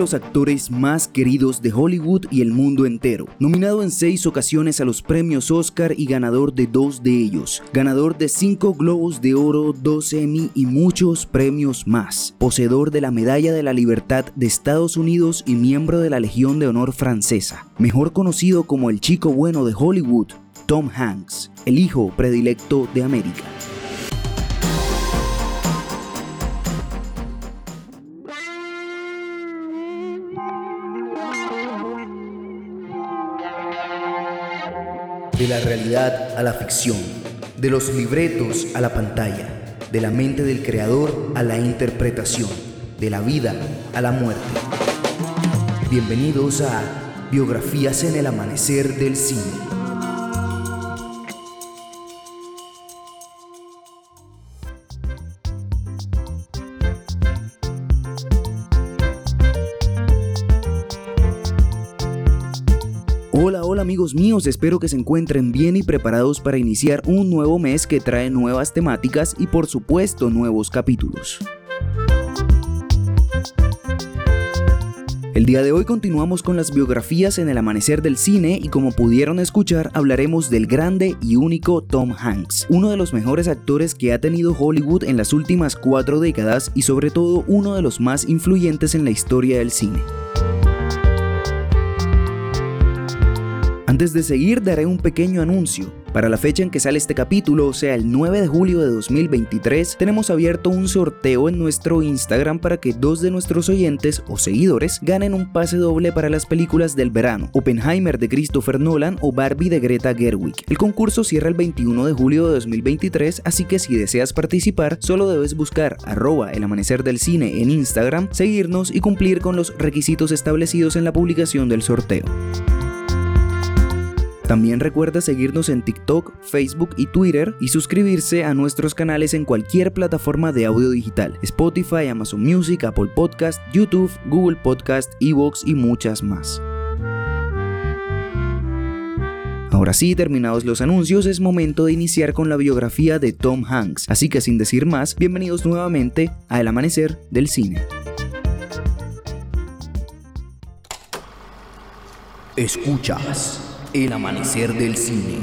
los actores más queridos de Hollywood y el mundo entero. Nominado en seis ocasiones a los premios Oscar y ganador de dos de ellos. Ganador de cinco Globos de Oro, dos Emmy y muchos premios más. Poseedor de la Medalla de la Libertad de Estados Unidos y miembro de la Legión de Honor francesa. Mejor conocido como el chico bueno de Hollywood, Tom Hanks, el hijo predilecto de América. De la realidad a la ficción, de los libretos a la pantalla, de la mente del creador a la interpretación, de la vida a la muerte. Bienvenidos a Biografías en el Amanecer del Cine. Hola, hola amigos míos, espero que se encuentren bien y preparados para iniciar un nuevo mes que trae nuevas temáticas y por supuesto nuevos capítulos. El día de hoy continuamos con las biografías en el amanecer del cine y como pudieron escuchar hablaremos del grande y único Tom Hanks, uno de los mejores actores que ha tenido Hollywood en las últimas cuatro décadas y sobre todo uno de los más influyentes en la historia del cine. Antes de seguir daré un pequeño anuncio. Para la fecha en que sale este capítulo, o sea el 9 de julio de 2023, tenemos abierto un sorteo en nuestro Instagram para que dos de nuestros oyentes o seguidores ganen un pase doble para las películas del verano, Oppenheimer de Christopher Nolan o Barbie de Greta Gerwig. El concurso cierra el 21 de julio de 2023, así que si deseas participar, solo debes buscar arroba el amanecer del cine en Instagram, seguirnos y cumplir con los requisitos establecidos en la publicación del sorteo. También recuerda seguirnos en TikTok, Facebook y Twitter y suscribirse a nuestros canales en cualquier plataforma de audio digital, Spotify, Amazon Music, Apple Podcast, YouTube, Google Podcast, Evox y muchas más. Ahora sí, terminados los anuncios, es momento de iniciar con la biografía de Tom Hanks, así que sin decir más, bienvenidos nuevamente a El Amanecer del Cine. Escuchas el amanecer del cine.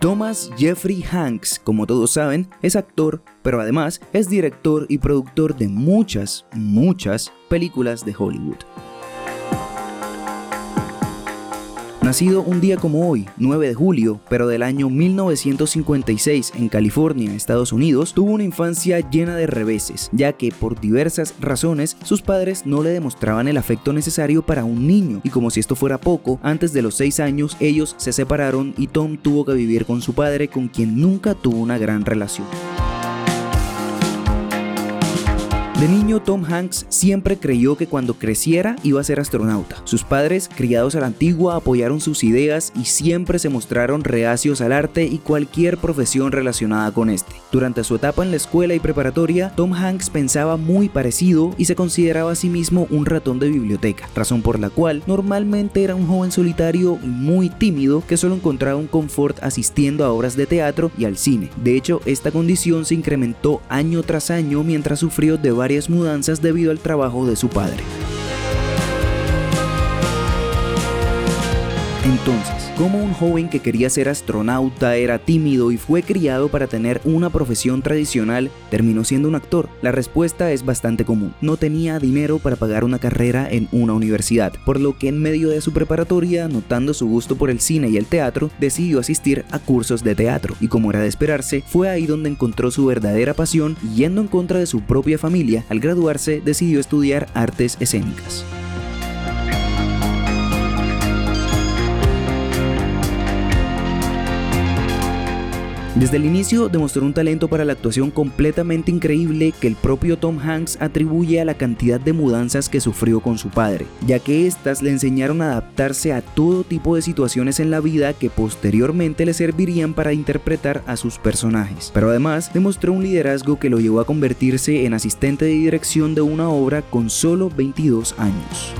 Thomas Jeffrey Hanks, como todos saben, es actor, pero además es director y productor de muchas, muchas películas de Hollywood. Nacido un día como hoy, 9 de julio, pero del año 1956 en California, Estados Unidos, tuvo una infancia llena de reveses, ya que por diversas razones sus padres no le demostraban el afecto necesario para un niño, y como si esto fuera poco, antes de los 6 años ellos se separaron y Tom tuvo que vivir con su padre con quien nunca tuvo una gran relación. De niño, Tom Hanks siempre creyó que cuando creciera iba a ser astronauta. Sus padres, criados a la antigua, apoyaron sus ideas y siempre se mostraron reacios al arte y cualquier profesión relacionada con este. Durante su etapa en la escuela y preparatoria, Tom Hanks pensaba muy parecido y se consideraba a sí mismo un ratón de biblioteca, razón por la cual normalmente era un joven solitario muy tímido que solo encontraba un confort asistiendo a obras de teatro y al cine. De hecho, esta condición se incrementó año tras año mientras sufrió de varias mudanzas debido al trabajo de su padre. Entonces, ¿cómo un joven que quería ser astronauta era tímido y fue criado para tener una profesión tradicional terminó siendo un actor? La respuesta es bastante común. No tenía dinero para pagar una carrera en una universidad, por lo que en medio de su preparatoria, notando su gusto por el cine y el teatro, decidió asistir a cursos de teatro y como era de esperarse, fue ahí donde encontró su verdadera pasión y yendo en contra de su propia familia, al graduarse decidió estudiar artes escénicas. Desde el inicio demostró un talento para la actuación completamente increíble que el propio Tom Hanks atribuye a la cantidad de mudanzas que sufrió con su padre, ya que éstas le enseñaron a adaptarse a todo tipo de situaciones en la vida que posteriormente le servirían para interpretar a sus personajes. Pero además demostró un liderazgo que lo llevó a convertirse en asistente de dirección de una obra con solo 22 años.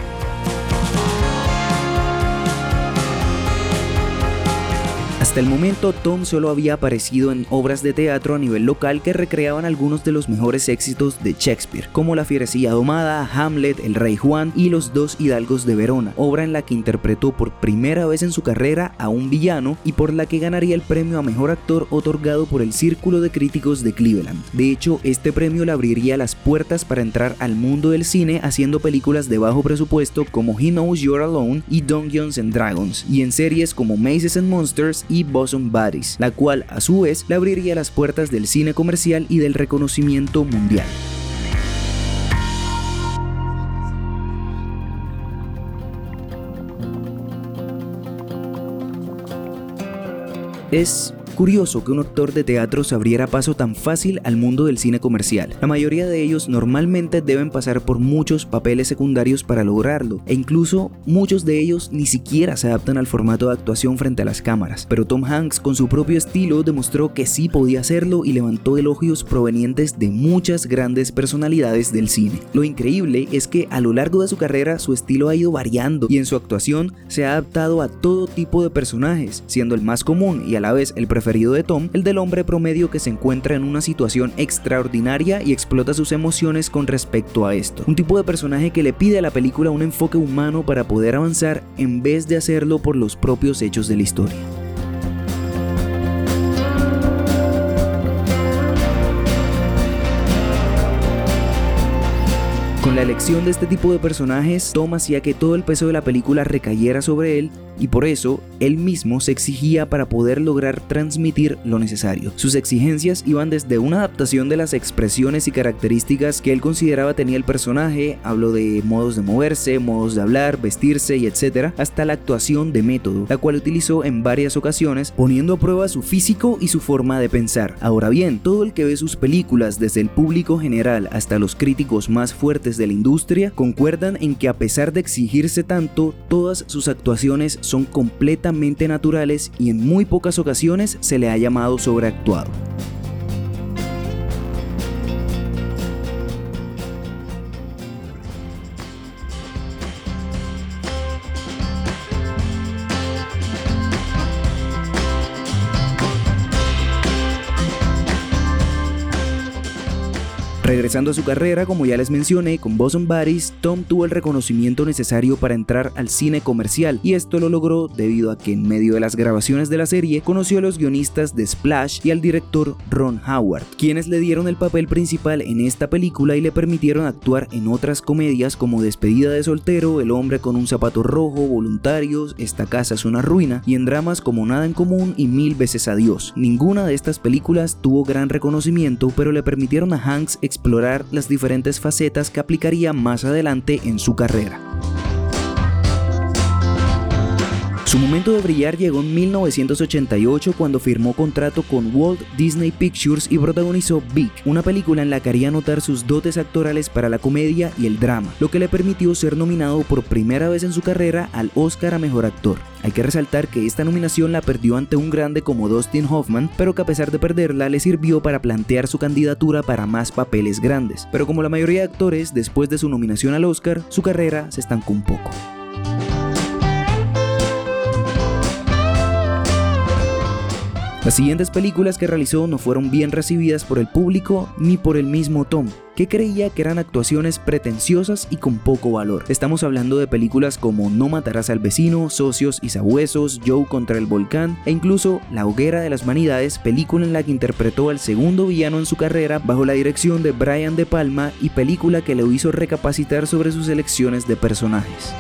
Hasta el momento, Tom solo había aparecido en obras de teatro a nivel local que recreaban algunos de los mejores éxitos de Shakespeare, como La fierecilla domada, Hamlet, El rey Juan y Los dos hidalgos de Verona, obra en la que interpretó por primera vez en su carrera a un villano y por la que ganaría el premio a mejor actor otorgado por el Círculo de Críticos de Cleveland. De hecho, este premio le abriría las puertas para entrar al mundo del cine haciendo películas de bajo presupuesto como He Knows You're Alone y Dungeons and Dragons, y en series como Mazes and Monsters y Bosom Buddies, la cual a su vez le abriría las puertas del cine comercial y del reconocimiento mundial. Es curioso que un actor de teatro se abriera paso tan fácil al mundo del cine comercial. La mayoría de ellos normalmente deben pasar por muchos papeles secundarios para lograrlo, e incluso muchos de ellos ni siquiera se adaptan al formato de actuación frente a las cámaras. Pero Tom Hanks, con su propio estilo, demostró que sí podía hacerlo y levantó elogios provenientes de muchas grandes personalidades del cine. Lo increíble es que a lo largo de su carrera su estilo ha ido variando y en su actuación se ha adaptado a todo tipo de personajes, siendo el más común y a la vez el preferido de Tom, el del hombre promedio que se encuentra en una situación extraordinaria y explota sus emociones con respecto a esto. Un tipo de personaje que le pide a la película un enfoque humano para poder avanzar en vez de hacerlo por los propios hechos de la historia. Elección de este tipo de personajes, Tom hacía que todo el peso de la película recayera sobre él y por eso él mismo se exigía para poder lograr transmitir lo necesario. Sus exigencias iban desde una adaptación de las expresiones y características que él consideraba tenía el personaje, hablo de modos de moverse, modos de hablar, vestirse y etcétera, hasta la actuación de método, la cual utilizó en varias ocasiones poniendo a prueba su físico y su forma de pensar. Ahora bien, todo el que ve sus películas desde el público general hasta los críticos más fuertes de la industria concuerdan en que a pesar de exigirse tanto, todas sus actuaciones son completamente naturales y en muy pocas ocasiones se le ha llamado sobreactuado. Regresando a su carrera, como ya les mencioné, con Boson Buddies, Tom tuvo el reconocimiento necesario para entrar al cine comercial y esto lo logró debido a que en medio de las grabaciones de la serie conoció a los guionistas de Splash y al director Ron Howard, quienes le dieron el papel principal en esta película y le permitieron actuar en otras comedias como Despedida de soltero, El hombre con un zapato rojo, Voluntarios, Esta casa es una ruina y en dramas como Nada en común y Mil veces adiós. Ninguna de estas películas tuvo gran reconocimiento, pero le permitieron a Hanks explorar las diferentes facetas que aplicaría más adelante en su carrera. Su momento de brillar llegó en 1988 cuando firmó contrato con Walt Disney Pictures y protagonizó Big, una película en la que haría notar sus dotes actorales para la comedia y el drama, lo que le permitió ser nominado por primera vez en su carrera al Oscar a Mejor Actor. Hay que resaltar que esta nominación la perdió ante un grande como Dustin Hoffman, pero que a pesar de perderla le sirvió para plantear su candidatura para más papeles grandes. Pero como la mayoría de actores, después de su nominación al Oscar, su carrera se estancó un poco. Las siguientes películas que realizó no fueron bien recibidas por el público ni por el mismo Tom, que creía que eran actuaciones pretenciosas y con poco valor. Estamos hablando de películas como No matarás al vecino, Socios y Sabuesos, Joe contra el volcán e incluso La hoguera de las vanidades, película en la que interpretó al segundo villano en su carrera bajo la dirección de Brian De Palma y película que le hizo recapacitar sobre sus elecciones de personajes.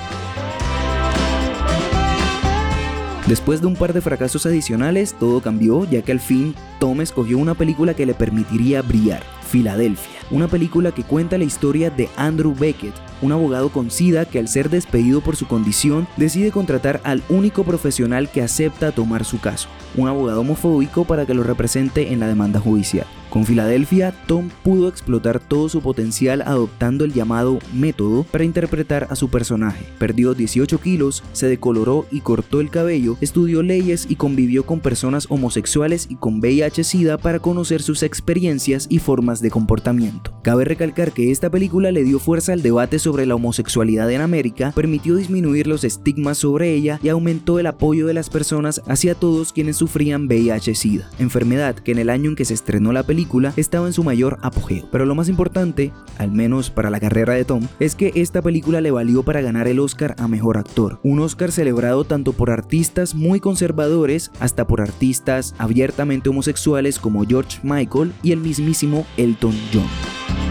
Después de un par de fracasos adicionales, todo cambió ya que al fin Tom escogió una película que le permitiría brillar, Filadelfia, una película que cuenta la historia de Andrew Beckett, un abogado con SIDA que al ser despedido por su condición decide contratar al único profesional que acepta tomar su caso, un abogado homofóbico para que lo represente en la demanda judicial. Con Filadelfia, Tom pudo explotar todo su potencial adoptando el llamado método para interpretar a su personaje. Perdió 18 kilos, se decoloró y cortó el cabello, estudió leyes y convivió con personas homosexuales y con VIH-Sida para conocer sus experiencias y formas de comportamiento. Cabe recalcar que esta película le dio fuerza al debate sobre la homosexualidad en América, permitió disminuir los estigmas sobre ella y aumentó el apoyo de las personas hacia todos quienes sufrían VIH-Sida, enfermedad que en el año en que se estrenó la película estaba en su mayor apogeo. Pero lo más importante, al menos para la carrera de Tom, es que esta película le valió para ganar el Oscar a Mejor Actor, un Oscar celebrado tanto por artistas muy conservadores hasta por artistas abiertamente homosexuales como George Michael y el mismísimo Elton John.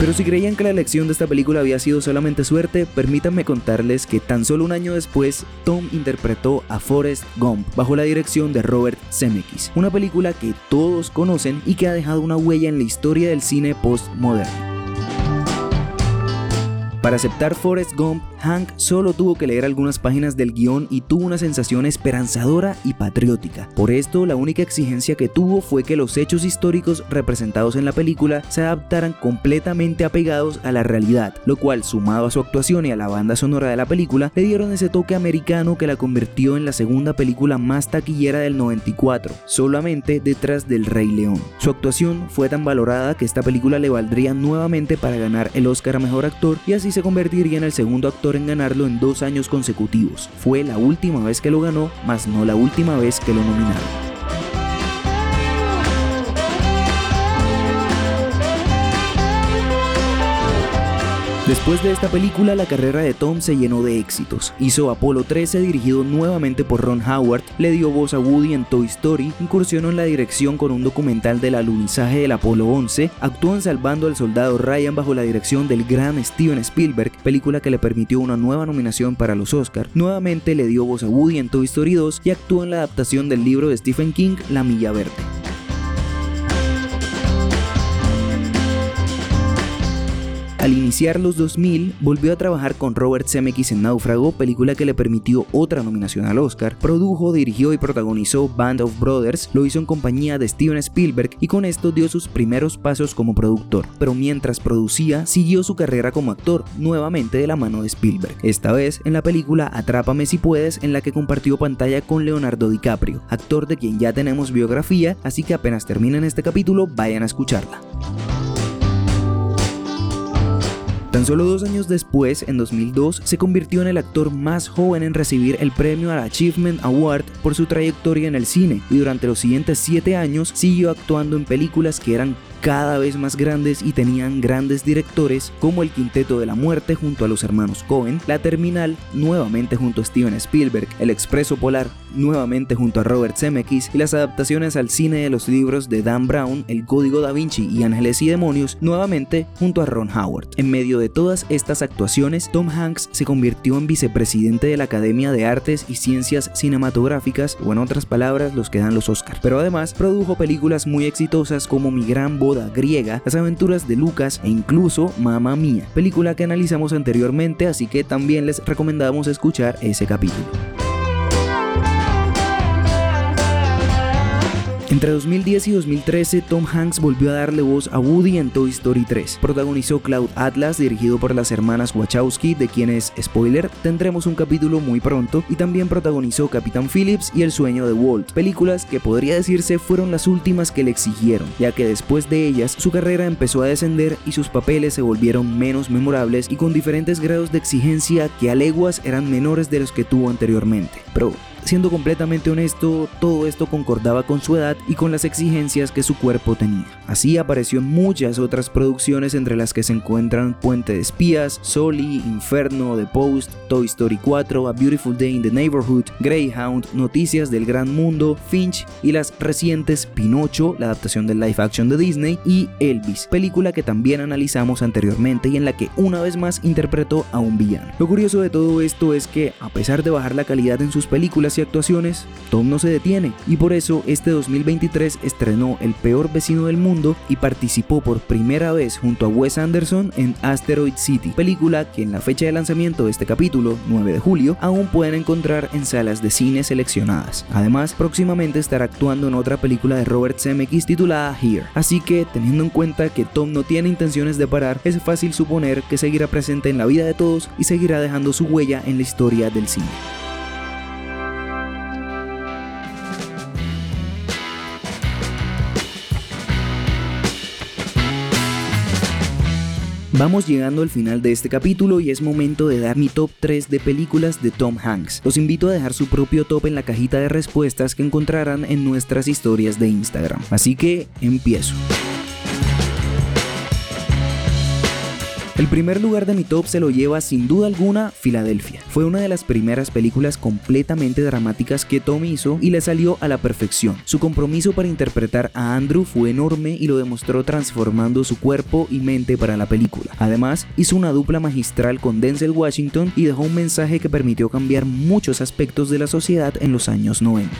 Pero si creían que la elección de esta película había sido solamente suerte, permítanme contarles que tan solo un año después, Tom interpretó a Forrest Gump bajo la dirección de Robert Zemeckis, una película que todos conocen y que ha dejado una huella en la historia del cine postmoderno. Para aceptar Forrest Gump, Hank solo tuvo que leer algunas páginas del guion y tuvo una sensación esperanzadora y patriótica. Por esto, la única exigencia que tuvo fue que los hechos históricos representados en la película se adaptaran completamente apegados a la realidad, lo cual, sumado a su actuación y a la banda sonora de la película, le dieron ese toque americano que la convirtió en la segunda película más taquillera del 94, solamente detrás del Rey León. Su actuación fue tan valorada que esta película le valdría nuevamente para ganar el Oscar a Mejor Actor y así se convertiría en el segundo actor en ganarlo en dos años consecutivos. Fue la última vez que lo ganó, mas no la última vez que lo nominaron. Después de esta película, la carrera de Tom se llenó de éxitos. Hizo Apolo 13, dirigido nuevamente por Ron Howard, le dio voz a Woody en Toy Story, incursionó en la dirección con un documental del alunizaje del Apolo 11, actuó en Salvando al Soldado Ryan bajo la dirección del gran Steven Spielberg, película que le permitió una nueva nominación para los Oscars. Nuevamente le dio voz a Woody en Toy Story 2 y actuó en la adaptación del libro de Stephen King, La Milla Verde. Al iniciar los 2000, volvió a trabajar con Robert Zemeckis en Náufrago, película que le permitió otra nominación al Oscar. Produjo, dirigió y protagonizó Band of Brothers, lo hizo en compañía de Steven Spielberg y con esto dio sus primeros pasos como productor. Pero mientras producía, siguió su carrera como actor, nuevamente de la mano de Spielberg. Esta vez en la película Atrápame si puedes, en la que compartió pantalla con Leonardo DiCaprio, actor de quien ya tenemos biografía, así que apenas terminen este capítulo, vayan a escucharla. Tan solo dos años después, en 2002, se convirtió en el actor más joven en recibir el premio al Achievement Award por su trayectoria en el cine y durante los siguientes siete años siguió actuando en películas que eran cada vez más grandes y tenían grandes directores como el Quinteto de la Muerte junto a los hermanos Cohen, La Terminal nuevamente junto a Steven Spielberg, El Expreso Polar nuevamente junto a Robert Zemeckis y las adaptaciones al cine de los libros de Dan Brown, El Código da Vinci y Ángeles y Demonios nuevamente junto a Ron Howard. En medio de todas estas actuaciones, Tom Hanks se convirtió en vicepresidente de la Academia de Artes y Ciencias Cinematográficas, o en otras palabras, los que dan los Oscars. Pero además produjo películas muy exitosas como Mi Gran griega, Las aventuras de Lucas e incluso Mamma Mía, película que analizamos anteriormente, así que también les recomendamos escuchar ese capítulo. Entre 2010 y 2013, Tom Hanks volvió a darle voz a Woody en Toy Story 3. Protagonizó Cloud Atlas, dirigido por las hermanas Wachowski, de quienes, spoiler, tendremos un capítulo muy pronto, y también protagonizó Capitán Phillips y El sueño de Walt, películas que podría decirse fueron las últimas que le exigieron, ya que después de ellas su carrera empezó a descender y sus papeles se volvieron menos memorables y con diferentes grados de exigencia que a leguas eran menores de los que tuvo anteriormente. Pero Siendo completamente honesto, todo esto concordaba con su edad y con las exigencias que su cuerpo tenía. Así apareció en muchas otras producciones entre las que se encuentran Puente de Espías, Soli, Inferno, The Post, Toy Story 4, A Beautiful Day in the Neighborhood, Greyhound, Noticias del Gran Mundo, Finch y las recientes Pinocho, la adaptación del live action de Disney, y Elvis, película que también analizamos anteriormente y en la que una vez más interpretó a un villano. Lo curioso de todo esto es que, a pesar de bajar la calidad en sus películas, y actuaciones, Tom no se detiene y por eso este 2023 estrenó El peor vecino del mundo y participó por primera vez junto a Wes Anderson en Asteroid City, película que en la fecha de lanzamiento de este capítulo, 9 de julio, aún pueden encontrar en salas de cine seleccionadas. Además, próximamente estará actuando en otra película de Robert Zemeckis titulada Here. Así que, teniendo en cuenta que Tom no tiene intenciones de parar, es fácil suponer que seguirá presente en la vida de todos y seguirá dejando su huella en la historia del cine. Vamos llegando al final de este capítulo y es momento de dar mi top 3 de películas de Tom Hanks. Los invito a dejar su propio top en la cajita de respuestas que encontrarán en nuestras historias de Instagram. Así que empiezo. El primer lugar de mi top se lo lleva sin duda alguna Filadelfia. Fue una de las primeras películas completamente dramáticas que Tom hizo y le salió a la perfección. Su compromiso para interpretar a Andrew fue enorme y lo demostró transformando su cuerpo y mente para la película. Además, hizo una dupla magistral con Denzel Washington y dejó un mensaje que permitió cambiar muchos aspectos de la sociedad en los años 90.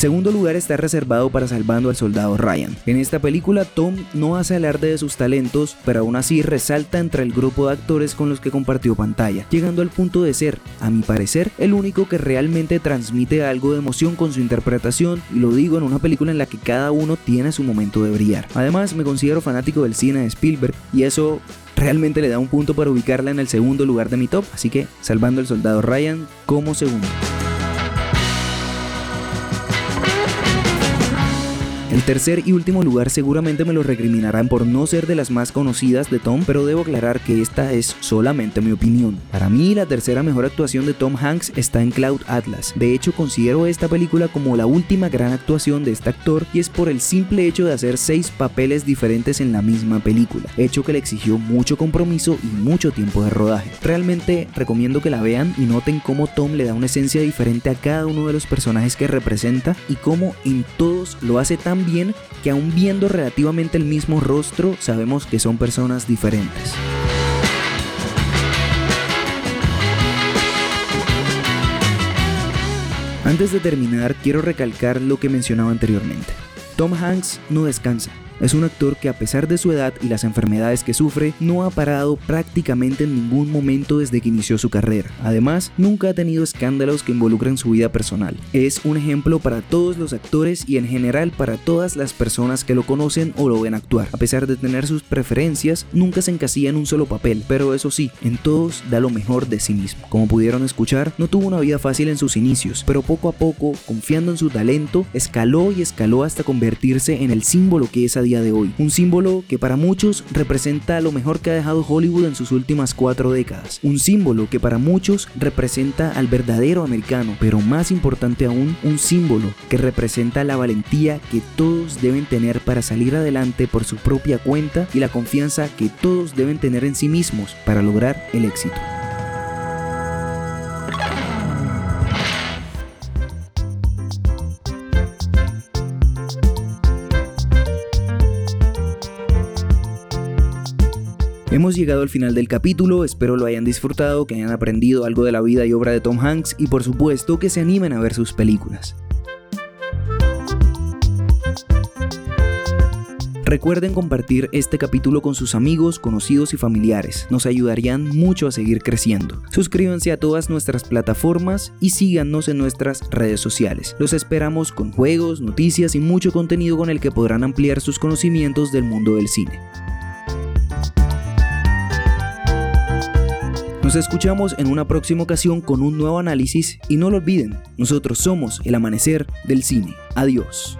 Segundo lugar está reservado para Salvando al Soldado Ryan. En esta película Tom no hace alarde de sus talentos, pero aún así resalta entre el grupo de actores con los que compartió pantalla, llegando al punto de ser, a mi parecer, el único que realmente transmite algo de emoción con su interpretación, y lo digo en una película en la que cada uno tiene su momento de brillar. Además, me considero fanático del cine de Spielberg, y eso realmente le da un punto para ubicarla en el segundo lugar de mi top, así que Salvando al Soldado Ryan como segundo. El tercer y último lugar seguramente me lo recriminarán por no ser de las más conocidas de Tom, pero debo aclarar que esta es solamente mi opinión. Para mí la tercera mejor actuación de Tom Hanks está en Cloud Atlas. De hecho considero esta película como la última gran actuación de este actor y es por el simple hecho de hacer seis papeles diferentes en la misma película, hecho que le exigió mucho compromiso y mucho tiempo de rodaje. Realmente recomiendo que la vean y noten cómo Tom le da una esencia diferente a cada uno de los personajes que representa y cómo en todos lo hace tan bien que aún viendo relativamente el mismo rostro sabemos que son personas diferentes. Antes de terminar, quiero recalcar lo que mencionaba anteriormente. Tom Hanks no descansa. Es un actor que a pesar de su edad y las enfermedades que sufre, no ha parado prácticamente en ningún momento desde que inició su carrera. Además, nunca ha tenido escándalos que involucren su vida personal. Es un ejemplo para todos los actores y en general para todas las personas que lo conocen o lo ven actuar. A pesar de tener sus preferencias, nunca se encasilla en un solo papel, pero eso sí, en todos da lo mejor de sí mismo. Como pudieron escuchar, no tuvo una vida fácil en sus inicios, pero poco a poco, confiando en su talento, escaló y escaló hasta convertirse en el símbolo que es a de hoy. Un símbolo que para muchos representa lo mejor que ha dejado Hollywood en sus últimas cuatro décadas. Un símbolo que para muchos representa al verdadero americano, pero más importante aún, un símbolo que representa la valentía que todos deben tener para salir adelante por su propia cuenta y la confianza que todos deben tener en sí mismos para lograr el éxito. Hemos llegado al final del capítulo, espero lo hayan disfrutado, que hayan aprendido algo de la vida y obra de Tom Hanks y por supuesto que se animen a ver sus películas. Recuerden compartir este capítulo con sus amigos, conocidos y familiares, nos ayudarían mucho a seguir creciendo. Suscríbanse a todas nuestras plataformas y síganos en nuestras redes sociales. Los esperamos con juegos, noticias y mucho contenido con el que podrán ampliar sus conocimientos del mundo del cine. Nos escuchamos en una próxima ocasión con un nuevo análisis y no lo olviden, nosotros somos el amanecer del cine. Adiós.